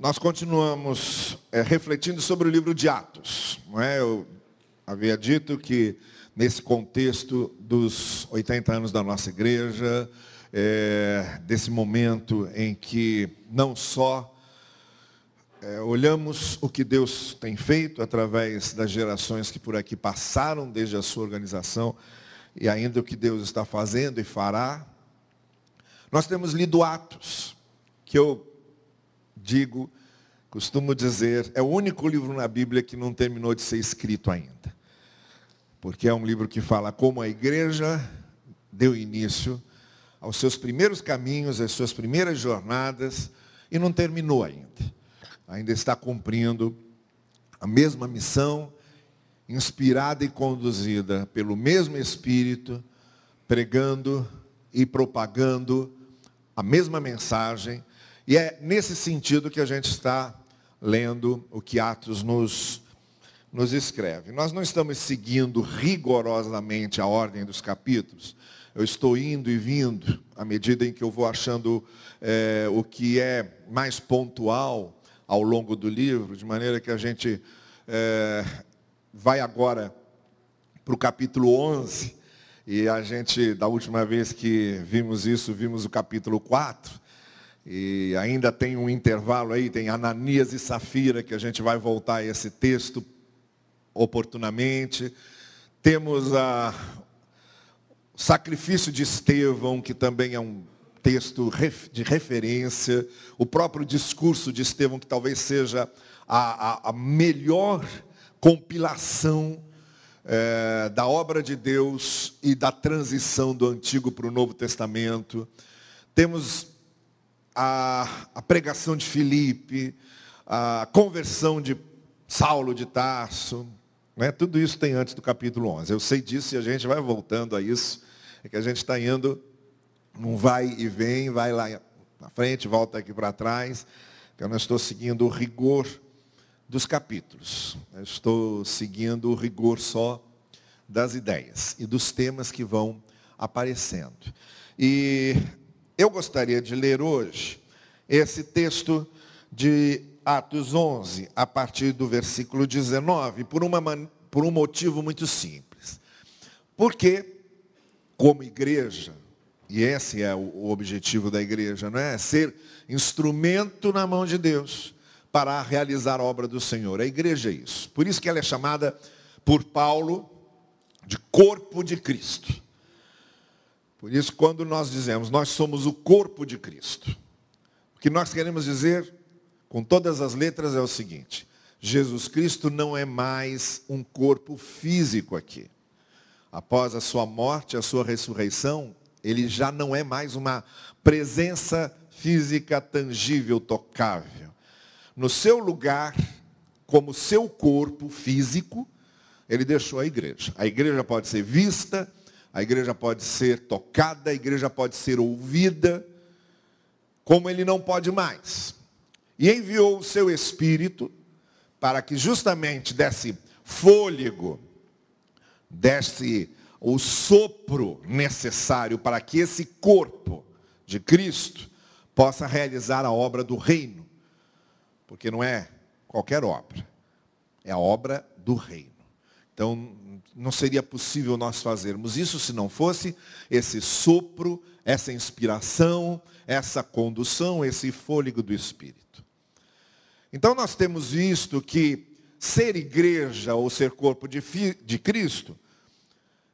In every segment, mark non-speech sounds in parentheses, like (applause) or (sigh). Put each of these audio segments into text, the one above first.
Nós continuamos é, refletindo sobre o livro de Atos. Não é? Eu havia dito que nesse contexto dos 80 anos da nossa igreja, é, desse momento em que não só é, olhamos o que Deus tem feito através das gerações que por aqui passaram desde a sua organização e ainda o que Deus está fazendo e fará, nós temos lido Atos, que eu digo, costumo dizer, é o único livro na Bíblia que não terminou de ser escrito ainda. Porque é um livro que fala como a igreja deu início aos seus primeiros caminhos, às suas primeiras jornadas, e não terminou ainda. Ainda está cumprindo a mesma missão, inspirada e conduzida pelo mesmo Espírito, pregando e propagando a mesma mensagem e é nesse sentido que a gente está lendo o que Atos nos, nos escreve. Nós não estamos seguindo rigorosamente a ordem dos capítulos. Eu estou indo e vindo à medida em que eu vou achando é, o que é mais pontual ao longo do livro, de maneira que a gente é, vai agora para o capítulo 11, e a gente, da última vez que vimos isso, vimos o capítulo 4, e ainda tem um intervalo aí, tem Ananias e Safira, que a gente vai voltar a esse texto oportunamente. Temos a, sacrifício de Estevão, que também é um texto de referência. O próprio discurso de Estevão, que talvez seja a, a, a melhor compilação é, da obra de Deus e da transição do Antigo para o Novo Testamento. Temos a, a pregação de Filipe, a conversão de Saulo de Tarso. Né? Tudo isso tem antes do capítulo 11. Eu sei disso e a gente vai voltando a isso. É que a gente está indo, não vai e vem, vai lá na frente, volta aqui para trás. Que eu não estou seguindo o rigor dos capítulos. Eu estou seguindo o rigor só das ideias e dos temas que vão aparecendo. E eu gostaria de ler hoje esse texto de Atos 11, a partir do versículo 19, por, uma, por um motivo muito simples. Porque, como igreja, e esse é o objetivo da igreja, não é? Ser instrumento na mão de Deus para realizar a obra do Senhor. A igreja é isso. Por isso que ela é chamada por Paulo de corpo de Cristo. Por isso, quando nós dizemos, nós somos o corpo de Cristo, o que nós queremos dizer, com todas as letras, é o seguinte: Jesus Cristo não é mais um corpo físico aqui. Após a sua morte, a sua ressurreição, ele já não é mais uma presença física tangível, tocável. No seu lugar, como seu corpo físico, ele deixou a igreja. A igreja pode ser vista, a igreja pode ser tocada, a igreja pode ser ouvida, como ele não pode mais. E enviou o seu espírito para que justamente desse fôlego, desse o sopro necessário para que esse corpo de Cristo possa realizar a obra do reino. Porque não é qualquer obra, é a obra do reino. Então, não seria possível nós fazermos isso se não fosse esse sopro, essa inspiração, essa condução, esse fôlego do Espírito. Então nós temos visto que ser igreja ou ser corpo de, de Cristo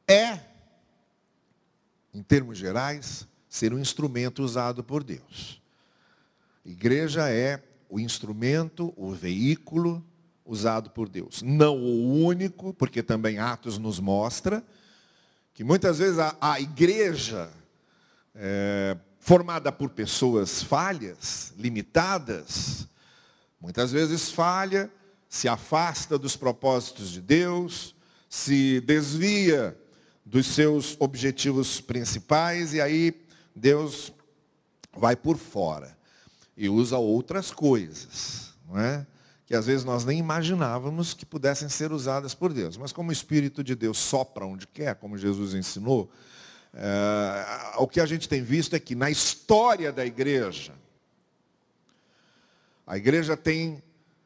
é, em termos gerais, ser um instrumento usado por Deus. Igreja é o instrumento, o veículo usado por Deus. Não o único, porque também Atos nos mostra que muitas vezes a, a igreja, é, formada por pessoas falhas, limitadas, muitas vezes falha, se afasta dos propósitos de Deus, se desvia dos seus objetivos principais e aí Deus vai por fora e usa outras coisas, não é? Que às vezes nós nem imaginávamos que pudessem ser usadas por Deus. Mas como o Espírito de Deus sopra onde quer, como Jesus ensinou, é, o que a gente tem visto é que na história da igreja, A igreja tem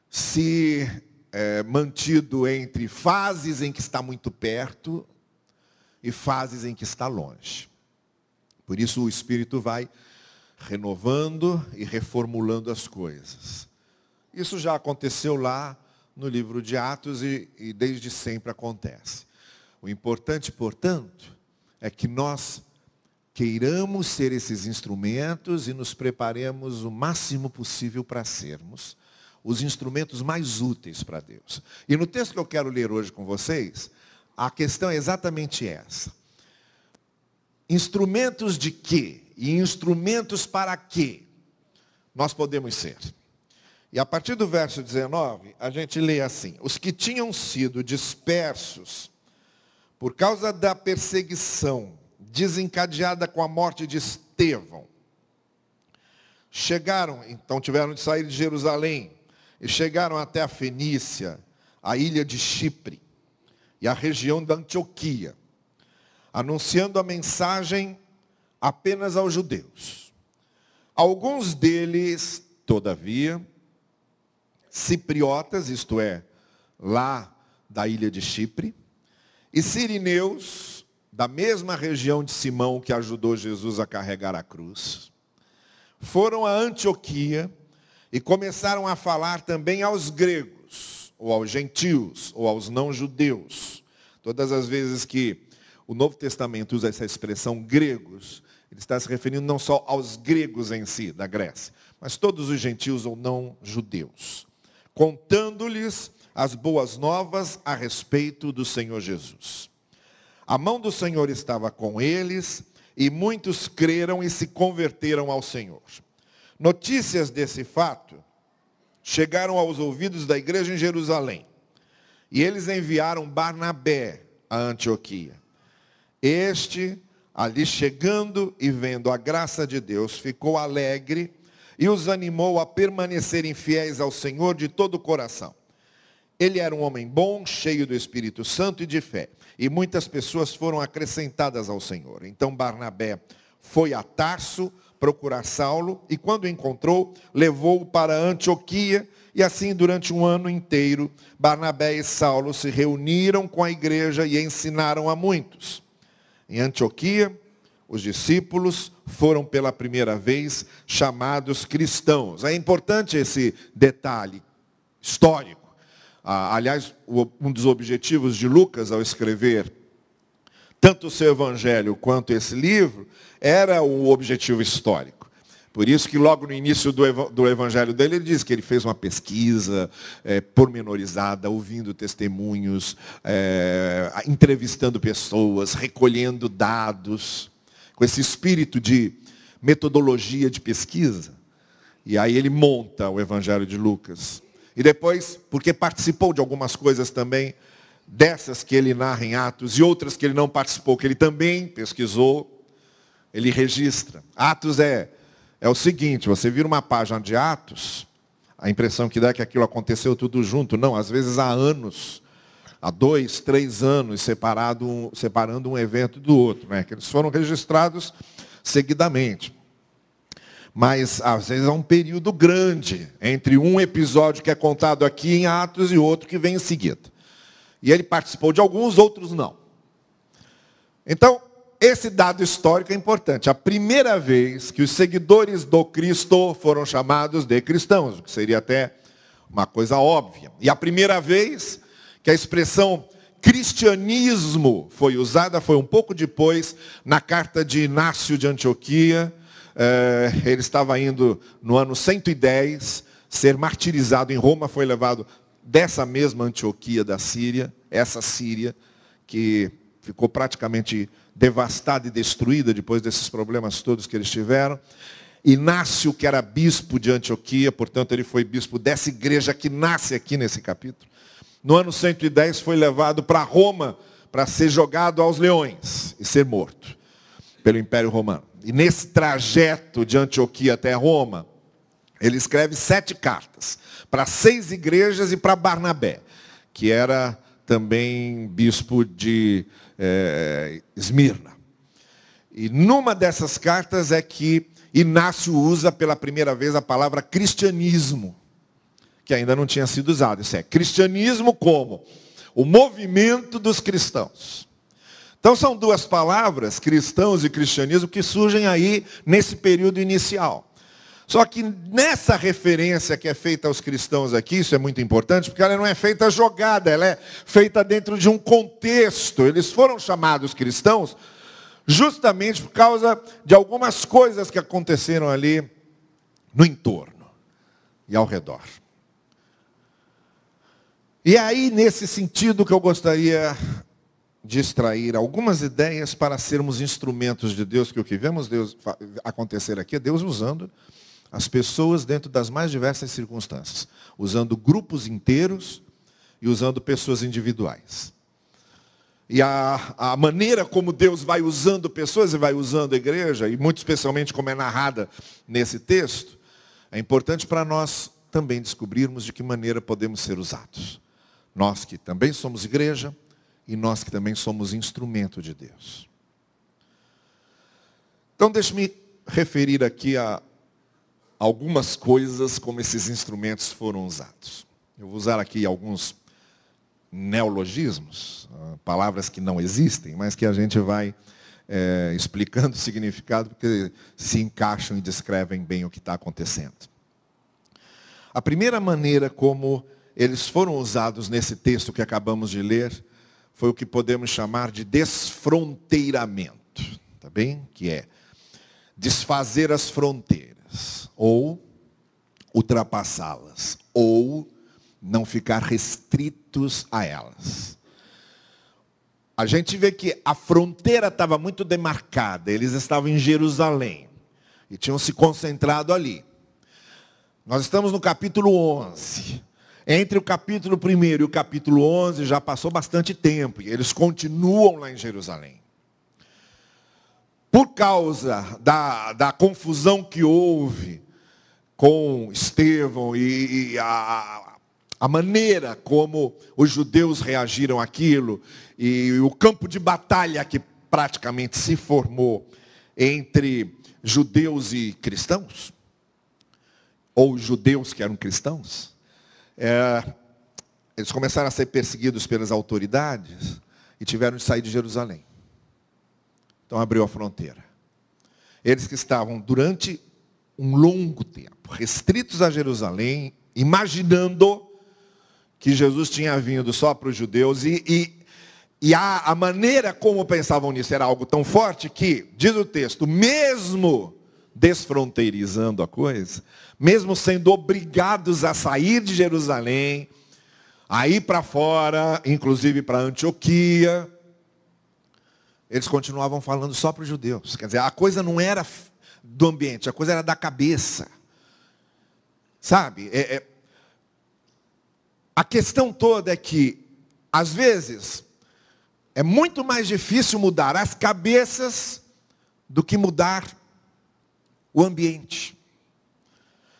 se é, mantido entre fases em que está muito perto e fases em que está longe. Por isso o Espírito vai renovando e reformulando as coisas. Isso já aconteceu lá no livro de Atos e, e desde sempre acontece. O importante, portanto, é que nós queiramos ser esses instrumentos e nos preparemos o máximo possível para sermos os instrumentos mais úteis para Deus. E no texto que eu quero ler hoje com vocês, a questão é exatamente essa. Instrumentos de quê? E instrumentos para quê nós podemos ser? E a partir do verso 19, a gente lê assim: Os que tinham sido dispersos por causa da perseguição desencadeada com a morte de Estevão, chegaram, então tiveram de sair de Jerusalém, e chegaram até a Fenícia, a ilha de Chipre e a região da Antioquia, anunciando a mensagem apenas aos judeus. Alguns deles, todavia, cipriotas, isto é, lá da ilha de Chipre, e sirineus, da mesma região de Simão que ajudou Jesus a carregar a cruz, foram a Antioquia e começaram a falar também aos gregos, ou aos gentios, ou aos não-judeus. Todas as vezes que o Novo Testamento usa essa expressão gregos, ele está se referindo não só aos gregos em si, da Grécia, mas todos os gentios ou não-judeus contando-lhes as boas novas a respeito do Senhor Jesus. A mão do Senhor estava com eles e muitos creram e se converteram ao Senhor. Notícias desse fato chegaram aos ouvidos da igreja em Jerusalém. E eles enviaram Barnabé a Antioquia. Este, ali chegando e vendo a graça de Deus, ficou alegre e os animou a permanecerem fiéis ao Senhor de todo o coração. Ele era um homem bom, cheio do Espírito Santo e de fé, e muitas pessoas foram acrescentadas ao Senhor. Então Barnabé foi a Tarso procurar Saulo, e quando o encontrou, levou-o para Antioquia, e assim durante um ano inteiro, Barnabé e Saulo se reuniram com a igreja e ensinaram a muitos. Em Antioquia, os discípulos foram pela primeira vez chamados cristãos. É importante esse detalhe histórico. Ah, aliás, um dos objetivos de Lucas ao escrever tanto o seu evangelho quanto esse livro era o objetivo histórico. Por isso que logo no início do, evangelho dele, ele diz que ele fez uma pesquisa é, pormenorizada, ouvindo testemunhos, é, entrevistando pessoas, recolhendo dados com esse espírito de metodologia de pesquisa. E aí ele monta o Evangelho de Lucas. E depois, porque participou de algumas coisas também, dessas que ele narra em Atos e outras que ele não participou, que ele também pesquisou, ele registra. Atos é, é o seguinte, você vira uma página de Atos, a impressão que dá é que aquilo aconteceu tudo junto. Não, às vezes há anos há dois, três anos, separado, separando um evento do outro, né? que eles foram registrados seguidamente. Mas às vezes há um período grande entre um episódio que é contado aqui em Atos e outro que vem em seguida. E ele participou de alguns, outros não. Então, esse dado histórico é importante. A primeira vez que os seguidores do Cristo foram chamados de cristãos, o que seria até uma coisa óbvia. E a primeira vez que a expressão cristianismo foi usada, foi um pouco depois, na carta de Inácio de Antioquia. É, ele estava indo no ano 110 ser martirizado em Roma, foi levado dessa mesma Antioquia da Síria, essa Síria, que ficou praticamente devastada e destruída depois desses problemas todos que eles tiveram. Inácio, que era bispo de Antioquia, portanto, ele foi bispo dessa igreja que nasce aqui nesse capítulo no ano 110 foi levado para Roma para ser jogado aos leões e ser morto pelo Império Romano. E nesse trajeto de Antioquia até Roma, ele escreve sete cartas para seis igrejas e para Barnabé, que era também bispo de é, Esmirna. E numa dessas cartas é que Inácio usa pela primeira vez a palavra cristianismo que ainda não tinha sido usado. Isso é cristianismo como o movimento dos cristãos. Então são duas palavras, cristãos e cristianismo, que surgem aí nesse período inicial. Só que nessa referência que é feita aos cristãos aqui, isso é muito importante, porque ela não é feita jogada, ela é feita dentro de um contexto. Eles foram chamados cristãos justamente por causa de algumas coisas que aconteceram ali no entorno e ao redor. E aí, nesse sentido, que eu gostaria de extrair algumas ideias para sermos instrumentos de Deus, que o que vemos Deus acontecer aqui é Deus usando as pessoas dentro das mais diversas circunstâncias, usando grupos inteiros e usando pessoas individuais. E a, a maneira como Deus vai usando pessoas e vai usando a igreja, e muito especialmente como é narrada nesse texto, é importante para nós também descobrirmos de que maneira podemos ser usados. Nós que também somos igreja e nós que também somos instrumento de Deus. Então, deixe-me referir aqui a algumas coisas como esses instrumentos foram usados. Eu vou usar aqui alguns neologismos, ah, palavras que não existem, mas que a gente vai é, (laughs) explicando o significado, porque se encaixam e descrevem bem o que está acontecendo. A primeira maneira como eles foram usados nesse texto que acabamos de ler foi o que podemos chamar de desfronteiramento, tá bem? Que é desfazer as fronteiras ou ultrapassá-las, ou não ficar restritos a elas. A gente vê que a fronteira estava muito demarcada, eles estavam em Jerusalém e tinham se concentrado ali. Nós estamos no capítulo 11. Entre o capítulo 1 e o capítulo 11 já passou bastante tempo e eles continuam lá em Jerusalém. Por causa da, da confusão que houve com Estevão e, e a, a maneira como os judeus reagiram àquilo e o campo de batalha que praticamente se formou entre judeus e cristãos, ou judeus que eram cristãos, é, eles começaram a ser perseguidos pelas autoridades e tiveram de sair de Jerusalém. Então abriu a fronteira. Eles que estavam durante um longo tempo, restritos a Jerusalém, imaginando que Jesus tinha vindo só para os judeus e, e, e a, a maneira como pensavam nisso era algo tão forte que, diz o texto, mesmo desfronteirizando a coisa, mesmo sendo obrigados a sair de Jerusalém, a ir para fora, inclusive para Antioquia, eles continuavam falando só para os judeus. Quer dizer, a coisa não era do ambiente, a coisa era da cabeça. Sabe? É, é... A questão toda é que, às vezes, é muito mais difícil mudar as cabeças do que mudar o ambiente.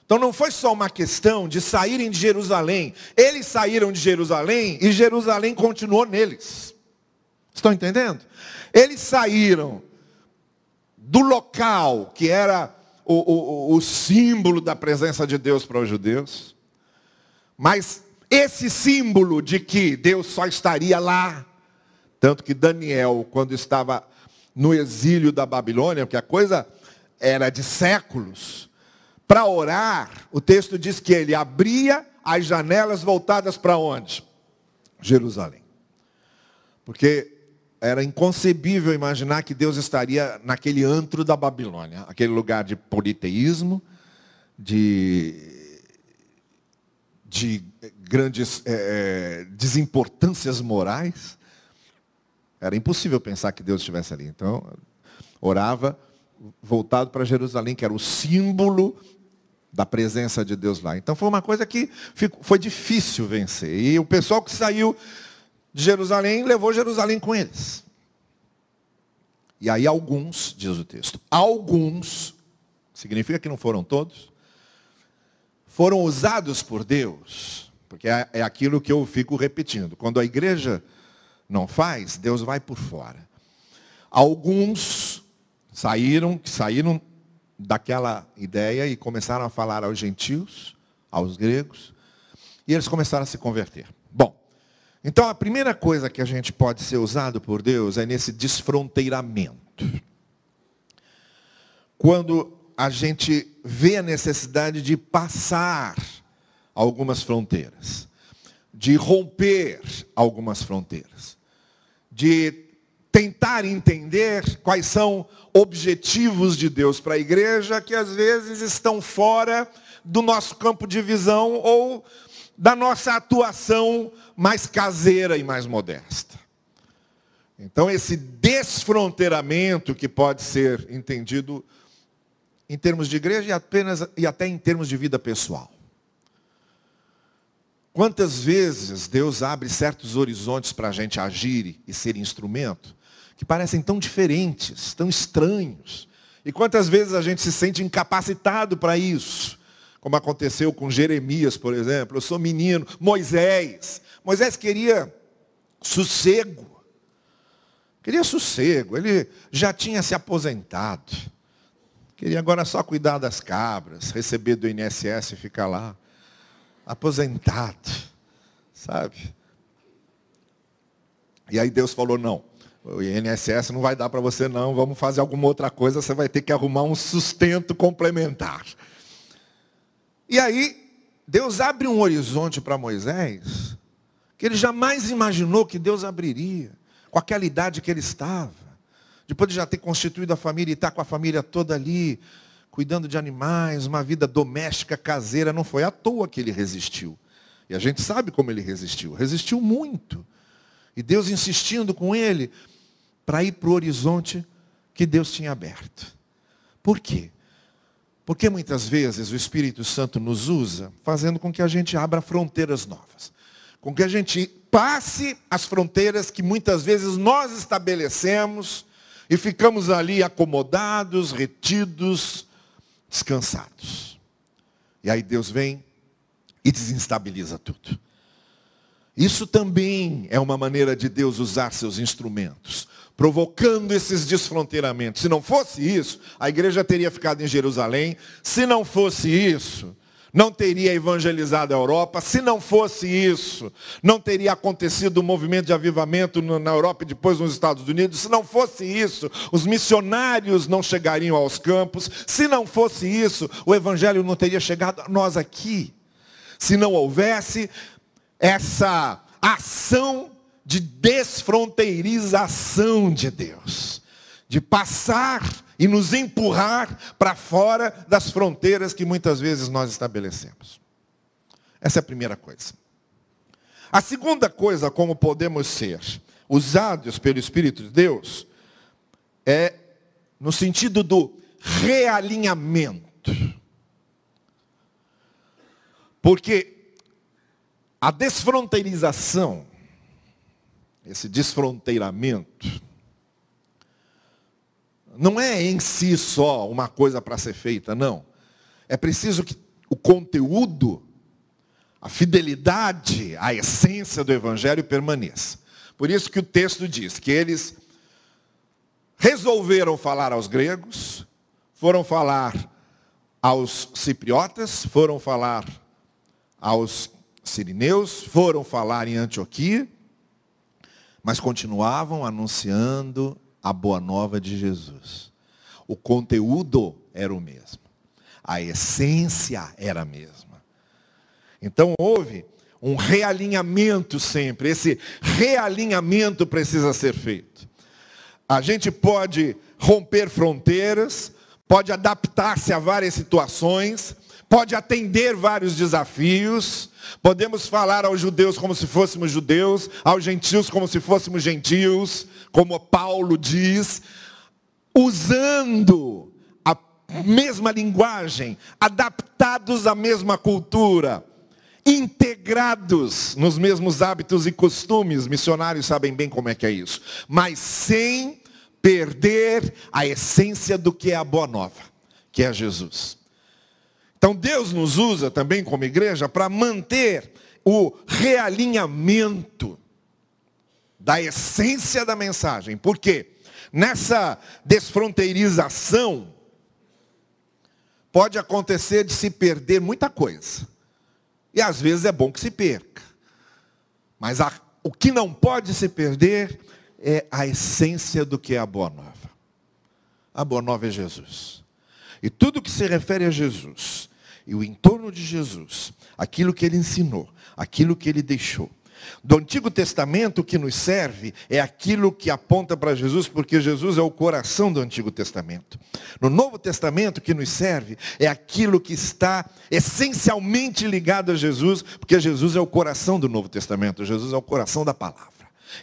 Então não foi só uma questão de saírem de Jerusalém. Eles saíram de Jerusalém e Jerusalém continuou neles. Estão entendendo? Eles saíram do local que era o, o, o símbolo da presença de Deus para os judeus. Mas esse símbolo de que Deus só estaria lá, tanto que Daniel, quando estava no exílio da Babilônia, porque a coisa era de séculos, para orar, o texto diz que ele abria as janelas voltadas para onde? Jerusalém. Porque era inconcebível imaginar que Deus estaria naquele antro da Babilônia, aquele lugar de politeísmo, de, de grandes é, desimportâncias morais. Era impossível pensar que Deus estivesse ali. Então, orava voltado para Jerusalém, que era o símbolo da presença de Deus lá. Então foi uma coisa que foi difícil vencer. E o pessoal que saiu de Jerusalém, levou Jerusalém com eles. E aí alguns, diz o texto, alguns, significa que não foram todos, foram usados por Deus, porque é, é aquilo que eu fico repetindo. Quando a igreja não faz, Deus vai por fora. Alguns saíram, saíram daquela ideia e começaram a falar aos gentios, aos gregos, E eles começaram a se converter. Bom, então a primeira coisa que a gente pode ser usado por Deus é nesse desfronteiramento. Quando a gente vê a necessidade de passar algumas fronteiras, de romper algumas fronteiras, de tentar entender quais são objetivos de Deus para a igreja que às vezes estão fora do nosso campo de visão ou da nossa atuação mais caseira e mais modesta. Então, esse desfronteiramento que pode ser entendido em termos de igreja e, apenas, e até em termos de vida pessoal. Quantas vezes Deus abre certos horizontes para a gente agir e ser instrumento, que parecem tão diferentes, tão estranhos. E quantas vezes a gente se sente incapacitado para isso? Como aconteceu com Jeremias, por exemplo. Eu sou menino. Moisés. Moisés queria sossego. Queria sossego. Ele já tinha se aposentado. Queria agora só cuidar das cabras, receber do INSS e ficar lá. Aposentado. Sabe? E aí Deus falou, não. O INSS não vai dar para você não, vamos fazer alguma outra coisa, você vai ter que arrumar um sustento complementar. E aí, Deus abre um horizonte para Moisés, que ele jamais imaginou que Deus abriria, com aquela idade que ele estava. Depois de já ter constituído a família e estar tá com a família toda ali, cuidando de animais, uma vida doméstica, caseira, não foi à toa que ele resistiu. E a gente sabe como ele resistiu. Resistiu muito. E Deus insistindo com ele para ir para o horizonte que Deus tinha aberto. Por quê? Porque muitas vezes o Espírito Santo nos usa fazendo com que a gente abra fronteiras novas. Com que a gente passe as fronteiras que muitas vezes nós estabelecemos e ficamos ali acomodados, retidos, descansados. E aí Deus vem e desestabiliza tudo. Isso também é uma maneira de Deus usar seus instrumentos provocando esses desfronteiramentos. Se não fosse isso, a igreja teria ficado em Jerusalém. Se não fosse isso, não teria evangelizado a Europa. Se não fosse isso, não teria acontecido o movimento de avivamento na Europa e depois nos Estados Unidos. Se não fosse isso, os missionários não chegariam aos campos. Se não fosse isso, o evangelho não teria chegado a nós aqui. Se não houvesse essa ação de desfronteirização de Deus, de passar e nos empurrar para fora das fronteiras que muitas vezes nós estabelecemos. Essa é a primeira coisa. A segunda coisa, como podemos ser usados pelo Espírito de Deus, é no sentido do realinhamento. Porque a desfronteirização esse desfronteiramento, não é em si só uma coisa para ser feita, não. É preciso que o conteúdo, a fidelidade, a essência do Evangelho permaneça. Por isso que o texto diz que eles resolveram falar aos gregos, foram falar aos cipriotas, foram falar aos sirineus, foram falar em Antioquia, mas continuavam anunciando a boa nova de Jesus. O conteúdo era o mesmo. A essência era a mesma. Então houve um realinhamento sempre. Esse realinhamento precisa ser feito. A gente pode romper fronteiras, pode adaptar-se a várias situações, pode atender vários desafios, Podemos falar aos judeus como se fôssemos judeus, aos gentios como se fôssemos gentios, como Paulo diz, usando a mesma linguagem, adaptados à mesma cultura, integrados nos mesmos hábitos e costumes. Missionários sabem bem como é que é isso, mas sem perder a essência do que é a boa nova, que é Jesus. Então Deus nos usa também como igreja para manter o realinhamento da essência da mensagem. Por quê? Nessa desfronteirização, pode acontecer de se perder muita coisa. E às vezes é bom que se perca. Mas a, o que não pode se perder é a essência do que é a boa nova. A boa nova é Jesus. E tudo que se refere a Jesus, e o entorno de Jesus, aquilo que ele ensinou, aquilo que ele deixou, do Antigo Testamento, o que nos serve é aquilo que aponta para Jesus, porque Jesus é o coração do Antigo Testamento. No Novo Testamento, o que nos serve é aquilo que está essencialmente ligado a Jesus, porque Jesus é o coração do Novo Testamento, Jesus é o coração da palavra.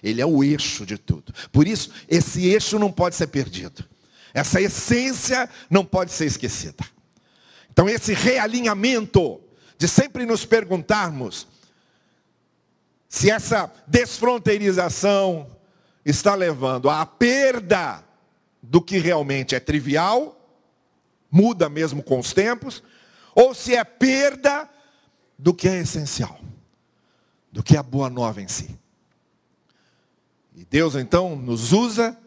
Ele é o eixo de tudo. Por isso, esse eixo não pode ser perdido. Essa essência não pode ser esquecida. Então, esse realinhamento de sempre nos perguntarmos se essa desfronteirização está levando à perda do que realmente é trivial, muda mesmo com os tempos, ou se é perda do que é essencial, do que é a boa nova em si. E Deus então nos usa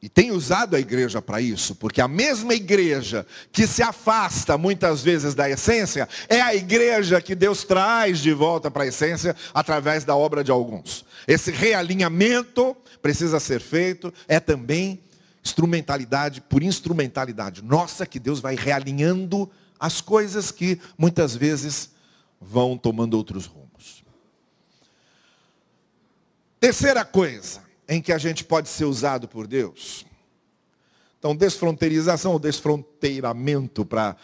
e tem usado a igreja para isso, porque a mesma igreja que se afasta muitas vezes da essência, é a igreja que Deus traz de volta para a essência através da obra de alguns. Esse realinhamento precisa ser feito, é também instrumentalidade por instrumentalidade nossa que Deus vai realinhando as coisas que muitas vezes vão tomando outros rumos. Terceira coisa, em que a gente pode ser usado por Deus. Então, desfronteirização ou desfronteiramento, para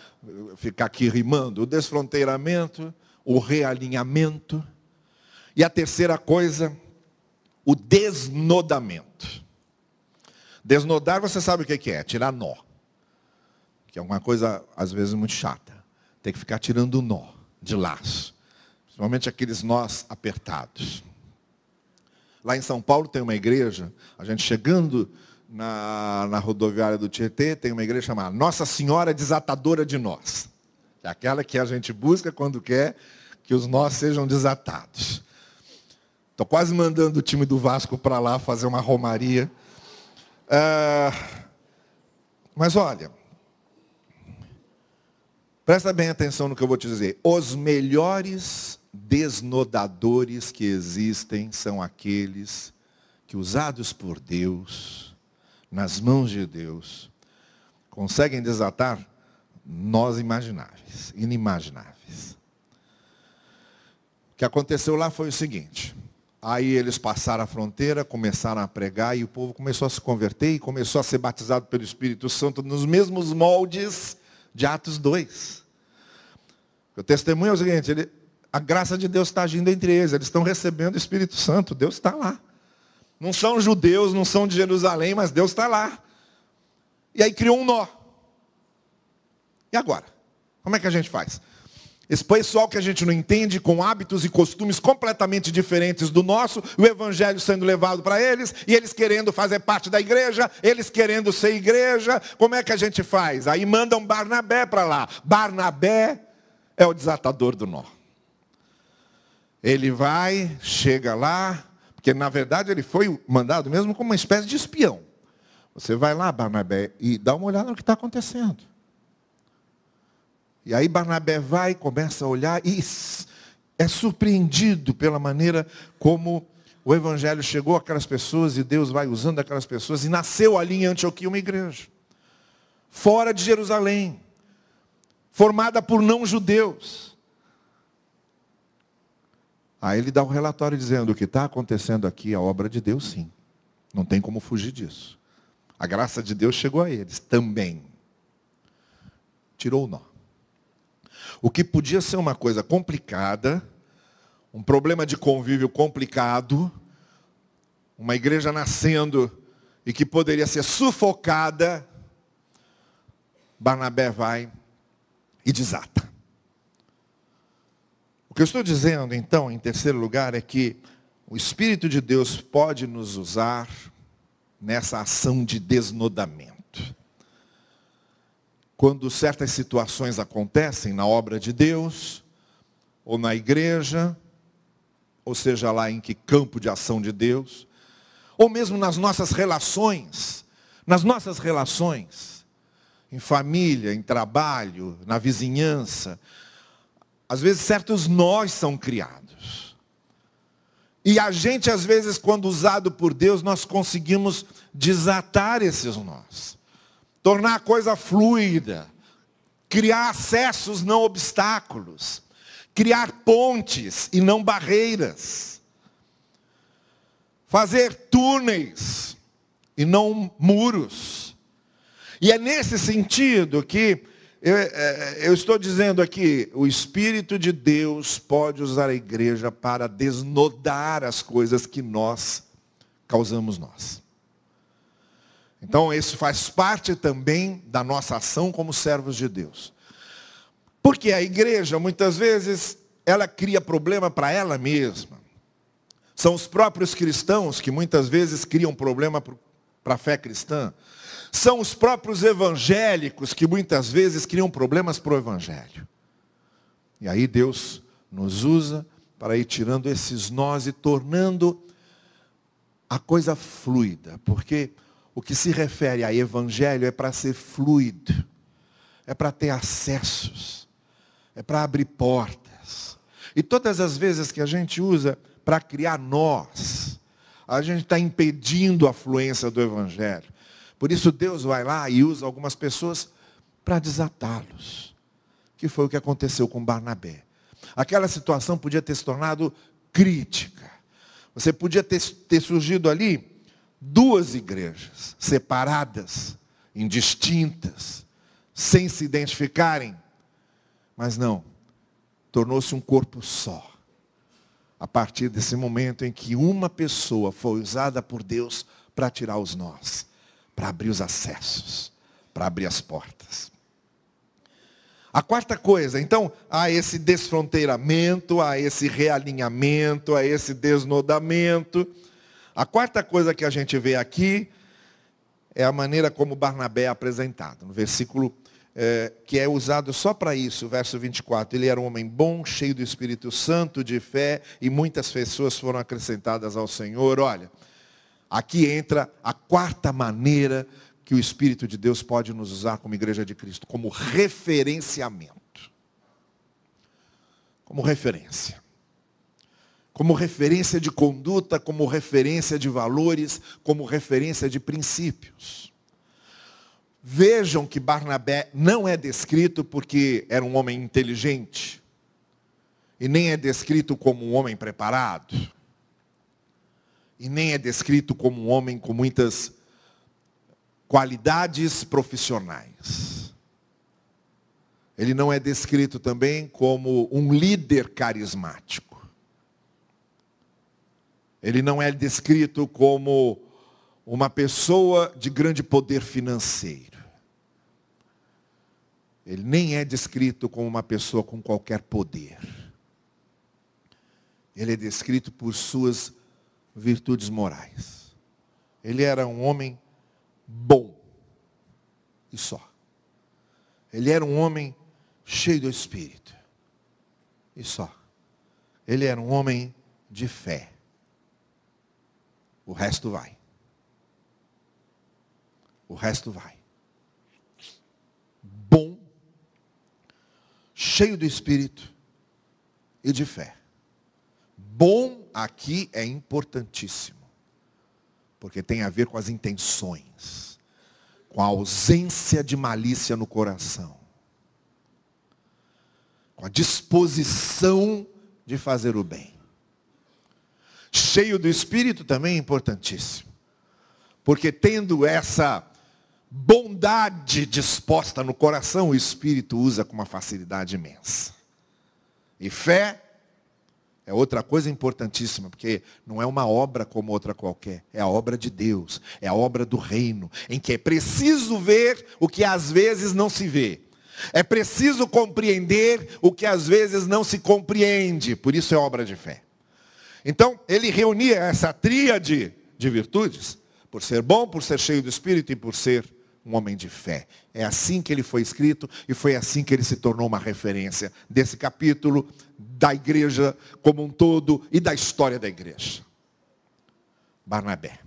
ficar aqui rimando, o desfronteiramento, o realinhamento. E a terceira coisa, o desnodamento. Desnodar, você sabe o que é? Tirar nó. Que é uma coisa, às vezes, muito chata. Tem que ficar tirando nó de laço. Principalmente aqueles nós apertados. Lá em São Paulo tem uma igreja, a gente chegando na, na rodoviária do Tietê, tem uma igreja chamada Nossa Senhora Desatadora de Nós. É aquela que a gente busca quando quer que os nós sejam desatados. Estou quase mandando o time do Vasco para lá fazer uma romaria. Ah, mas olha, presta bem atenção no que eu vou te dizer. Os melhores desnodadores que existem são aqueles que, usados por Deus, nas mãos de Deus, conseguem desatar nós imagináveis, inimagináveis. O que aconteceu lá foi o seguinte. Aí eles passaram a fronteira, começaram a pregar e o povo começou a se converter e começou a ser batizado pelo Espírito Santo nos mesmos moldes de Atos 2. O testemunho é o seguinte, ele, a graça de Deus está agindo entre eles, eles estão recebendo o Espírito Santo, Deus está lá. Não são judeus, não são de Jerusalém, mas Deus está lá. E aí criou um nó. E agora? Como é que a gente faz? Esse pessoal que a gente não entende, com hábitos e costumes completamente diferentes do nosso, o evangelho sendo levado para eles, e eles querendo fazer parte da igreja, eles querendo ser igreja, como é que a gente faz? Aí mandam Barnabé para lá. Barnabé é o desatador do nó. Ele vai, chega lá, porque na verdade ele foi mandado mesmo como uma espécie de espião. Você vai lá, Barnabé, e dá uma olhada no que está acontecendo. E aí Barnabé vai, começa a olhar e é surpreendido pela maneira como o evangelho chegou àquelas pessoas e Deus vai usando aquelas pessoas e nasceu ali em Antioquia uma igreja. Fora de Jerusalém, formada por não judeus. Aí ele dá um relatório dizendo: o que está acontecendo aqui é obra de Deus, sim. Não tem como fugir disso. A graça de Deus chegou a eles também. Tirou o nó. O que podia ser uma coisa complicada, um problema de convívio complicado, uma igreja nascendo e que poderia ser sufocada, Barnabé vai e desata. O que eu estou dizendo, então, em terceiro lugar, é que o Espírito de Deus pode nos usar nessa ação de desnodamento. Quando certas situações acontecem na obra de Deus, ou na igreja, ou seja lá em que campo de ação de Deus, ou mesmo nas nossas relações, nas nossas relações, em família, em trabalho, na vizinhança, às vezes certos nós são criados. E a gente, às vezes, quando usado por Deus, nós conseguimos desatar esses nós. Tornar a coisa fluida. Criar acessos, não obstáculos. Criar pontes e não barreiras. Fazer túneis e não muros. E é nesse sentido que eu, é, eu, estou dizendo aqui, o Espírito de Deus pode usar a igreja para desnodar as coisas que nós causamos nós. Então, isso faz parte também da nossa ação como servos de Deus. Porque a igreja, muitas vezes, ela cria problema para ela mesma. São os próprios cristãos que muitas vezes criam problema para a fé cristã. São os próprios evangélicos que muitas vezes criam problemas para o evangelho. E aí Deus nos usa para ir tirando esses nós e tornando a coisa fluida, porque o que se refere a evangelho é para ser fluido, é para ter acessos, é para abrir portas. E todas as vezes que a gente usa para criar nós, a gente está impedindo a fluência do evangelho. Por isso Deus vai lá e usa algumas pessoas para desatá-los. Que foi o que aconteceu com Barnabé. Aquela situação podia ter se tornado crítica. Você podia ter, ter surgido ali duas igrejas separadas, indistintas, sem se identificarem. Mas não, tornou-se um corpo só. A partir desse momento em que uma pessoa foi usada por Deus para tirar os nós para abrir os acessos, para abrir as portas. A quarta coisa, então, há esse desfronteiramento, há esse realinhamento, há esse desnodamento. A quarta coisa que a gente vê aqui é a maneira como Barnabé é apresentado. No versículo é, que é usado só para isso, verso 24. Ele era um homem bom, cheio do Espírito Santo, de fé, e muitas pessoas foram acrescentadas ao Senhor. Olha, Aqui entra a quarta maneira que o Espírito de Deus pode nos usar como igreja de Cristo, como referenciamento. Como referência. Como referência de conduta, como referência de valores, como referência de princípios. Vejam que Barnabé não é descrito porque era um homem inteligente, e nem é descrito como um homem preparado e nem é descrito como um homem com muitas qualidades profissionais. Ele não é descrito também como um líder carismático. Ele não é descrito como uma pessoa de grande poder financeiro. Ele nem é descrito como uma pessoa com qualquer poder. Ele é descrito por suas virtudes morais. Ele era um homem bom e só. Ele era um homem cheio do Espírito e só. Ele era um homem de fé. O resto vai. O resto vai. Bom, cheio do Espírito e de fé. Bom aqui é importantíssimo, porque tem a ver com as intenções, com a ausência de malícia no coração, com a disposição de fazer o bem. Cheio do Espírito também é importantíssimo, porque tendo essa bondade disposta no coração, o Espírito usa com uma facilidade imensa. E fé é outra coisa importantíssima, porque não é uma obra como outra qualquer. É a obra de Deus. É a obra do reino. Em que é preciso ver o que às vezes não se vê. É preciso compreender o que às vezes não se compreende. Por isso é obra de fé. Então, ele reunia essa tríade de virtudes. Por ser bom, por ser cheio do Espírito e por ser um homem de fé. É assim que ele foi escrito e foi assim que ele se tornou uma referência desse capítulo, da igreja como um todo e da história da igreja. Barnabé.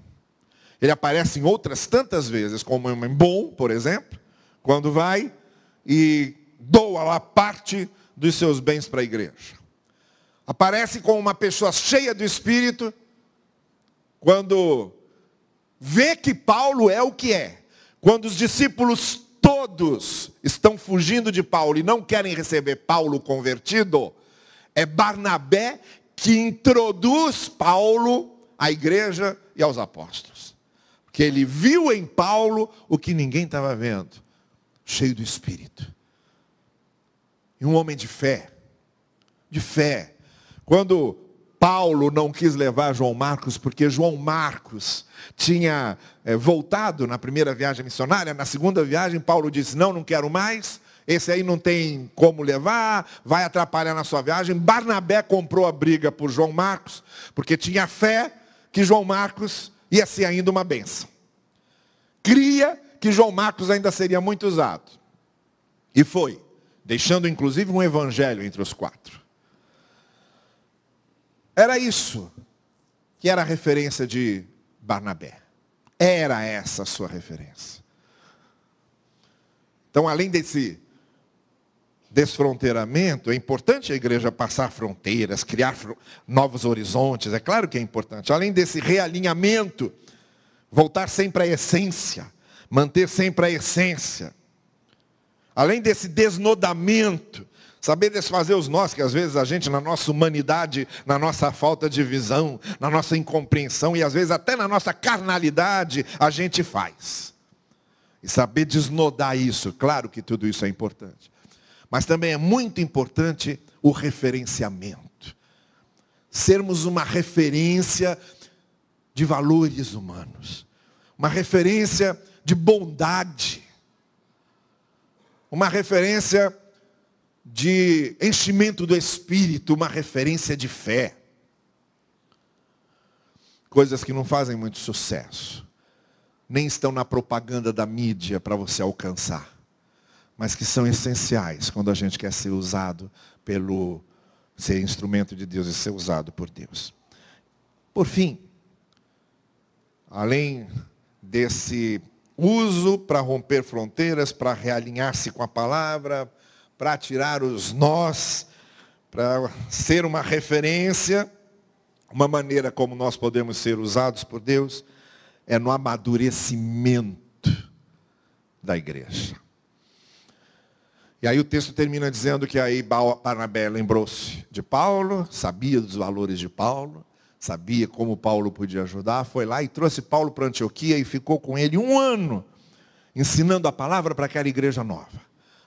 Ele aparece em outras tantas vezes, como homem bom, por exemplo, quando vai e doa lá parte dos seus bens para a igreja. Aparece como uma pessoa cheia do Espírito, quando vê que Paulo é o que é. Quando os discípulos todos estão fugindo de Paulo e não querem receber Paulo convertido, é Barnabé que introduz Paulo à igreja e aos apóstolos. Porque ele viu em Paulo o que ninguém estava vendo, cheio do Espírito. E um homem de fé, de fé. Quando Paulo não quis levar João Marcos, porque João Marcos tinha é, voltado na primeira viagem missionária, na segunda viagem, Paulo disse: Não, não quero mais, esse aí não tem como levar, vai atrapalhar na sua viagem. Barnabé comprou a briga por João Marcos, porque tinha fé que João Marcos ia ser ainda uma benção. Cria que João Marcos ainda seria muito usado. E foi, deixando inclusive um evangelho entre os quatro. Era isso que era a referência de Barnabé. Era essa a sua referência. Então, além desse desfronteiramento, é importante a igreja passar fronteiras, criar novos horizontes, é claro que é importante. Além desse realinhamento, voltar sempre à essência, manter sempre a essência. Além desse desnodamento, Saber desfazer os nós, que às vezes a gente, na nossa humanidade, na nossa falta de visão, na nossa incompreensão e às vezes até na nossa carnalidade, a gente faz. E saber desnodar isso, claro que tudo isso é importante. Mas também é muito importante o referenciamento. Sermos uma referência de valores humanos. Uma referência de bondade. Uma referência de enchimento do espírito, uma referência de fé. Coisas que não fazem muito sucesso, nem estão na propaganda da mídia para você alcançar, mas que são essenciais quando a gente quer ser usado pelo ser instrumento de Deus e ser usado por Deus. Por fim, além desse uso para romper fronteiras, para realinhar-se com a palavra, para tirar os nós, para ser uma referência, uma maneira como nós podemos ser usados por Deus é no amadurecimento da igreja. E aí o texto termina dizendo que aí Barnabé lembrou-se de Paulo, sabia dos valores de Paulo, sabia como Paulo podia ajudar, foi lá e trouxe Paulo para Antioquia e ficou com ele um ano, ensinando a palavra para aquela igreja nova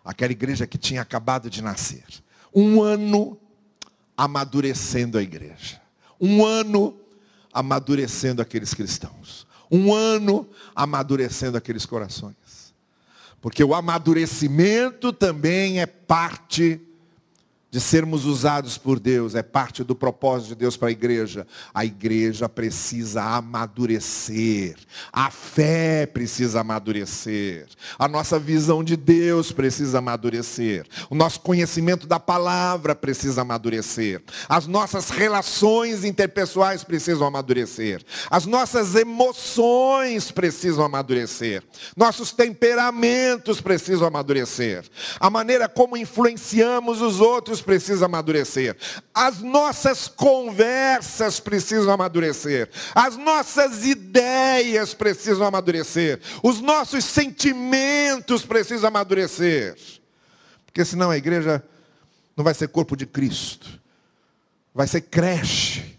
aquela igreja que tinha acabado de nascer. Um ano amadurecendo a igreja. Um ano amadurecendo aqueles cristãos. Um ano amadurecendo aqueles corações. Porque o amadurecimento também é parte de sermos usados por Deus, é parte do propósito de Deus para a igreja. A igreja precisa amadurecer, a fé precisa amadurecer, a nossa visão de Deus precisa amadurecer, o nosso conhecimento da palavra precisa amadurecer, as nossas relações interpessoais precisam amadurecer, as nossas emoções precisam amadurecer, nossos temperamentos precisam amadurecer, a maneira como influenciamos os outros precisa amadurecer. As nossas conversas precisam amadurecer. As nossas ideias precisam amadurecer. Os nossos sentimentos precisam amadurecer. Porque senão a igreja não vai ser corpo de Cristo. Vai ser creche.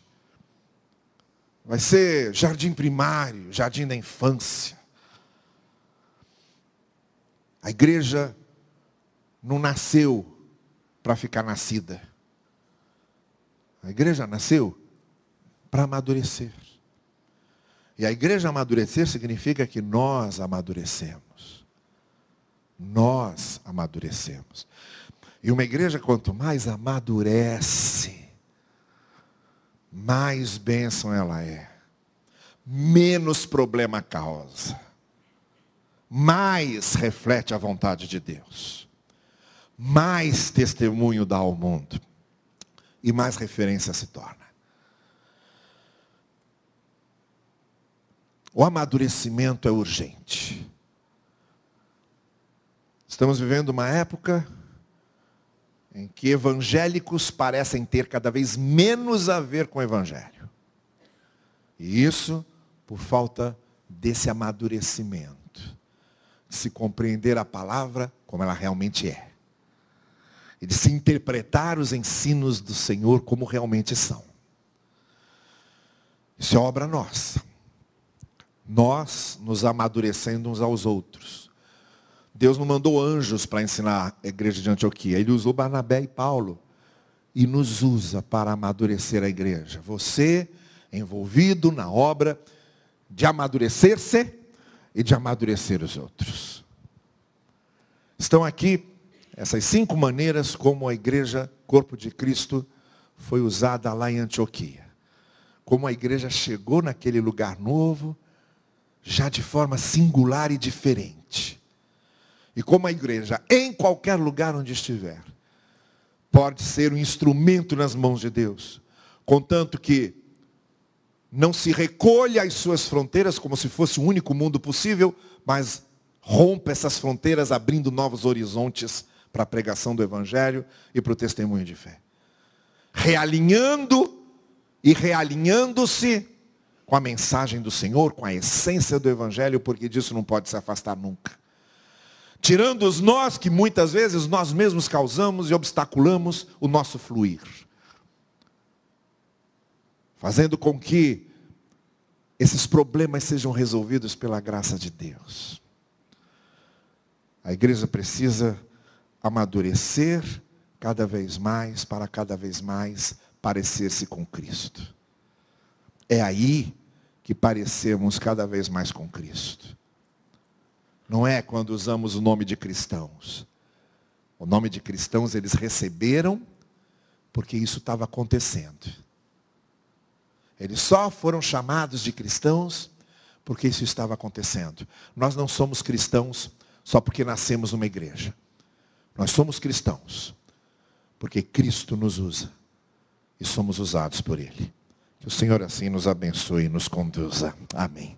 Vai ser jardim primário, jardim da infância. A igreja não nasceu para ficar nascida. A igreja nasceu para amadurecer. E a igreja amadurecer significa que nós amadurecemos. Nós amadurecemos. E uma igreja, quanto mais amadurece, mais bênção ela é. Menos problema causa. Mais reflete a vontade de Deus mais testemunho dá ao mundo e mais referência se torna. O amadurecimento é urgente. Estamos vivendo uma época em que evangélicos parecem ter cada vez menos a ver com o evangelho. E isso por falta desse amadurecimento, de se compreender a palavra como ela realmente é. E de se interpretar os ensinos do Senhor como realmente são. Isso é obra nossa. Nós nos amadurecendo uns aos outros. Deus não mandou anjos para ensinar a igreja de Antioquia. Ele usou Barnabé e Paulo. E nos usa para amadurecer a igreja. Você envolvido na obra de amadurecer-se e de amadurecer os outros. Estão aqui essas cinco maneiras como a igreja, corpo de Cristo, foi usada lá em Antioquia. Como a igreja chegou naquele lugar novo, já de forma singular e diferente. E como a igreja, em qualquer lugar onde estiver, pode ser um instrumento nas mãos de Deus, contanto que não se recolha as suas fronteiras como se fosse o único mundo possível, mas rompa essas fronteiras abrindo novos horizontes para a pregação do Evangelho e para o testemunho de fé. Realinhando e realinhando-se com a mensagem do Senhor, com a essência do Evangelho, porque disso não pode se afastar nunca. Tirando os nós que muitas vezes nós mesmos causamos e obstaculamos o nosso fluir fazendo com que esses problemas sejam resolvidos pela graça de Deus. A igreja precisa amadurecer cada vez mais, para cada vez mais parecer-se com Cristo. É aí que parecemos cada vez mais com Cristo. Não é quando usamos o nome de cristãos. O nome de cristãos eles receberam porque isso estava acontecendo. Eles só foram chamados de cristãos porque isso estava acontecendo. Nós não somos cristãos só porque nascemos numa igreja. Nós somos cristãos porque Cristo nos usa e somos usados por Ele. Que o Senhor assim nos abençoe e nos conduza. Amém.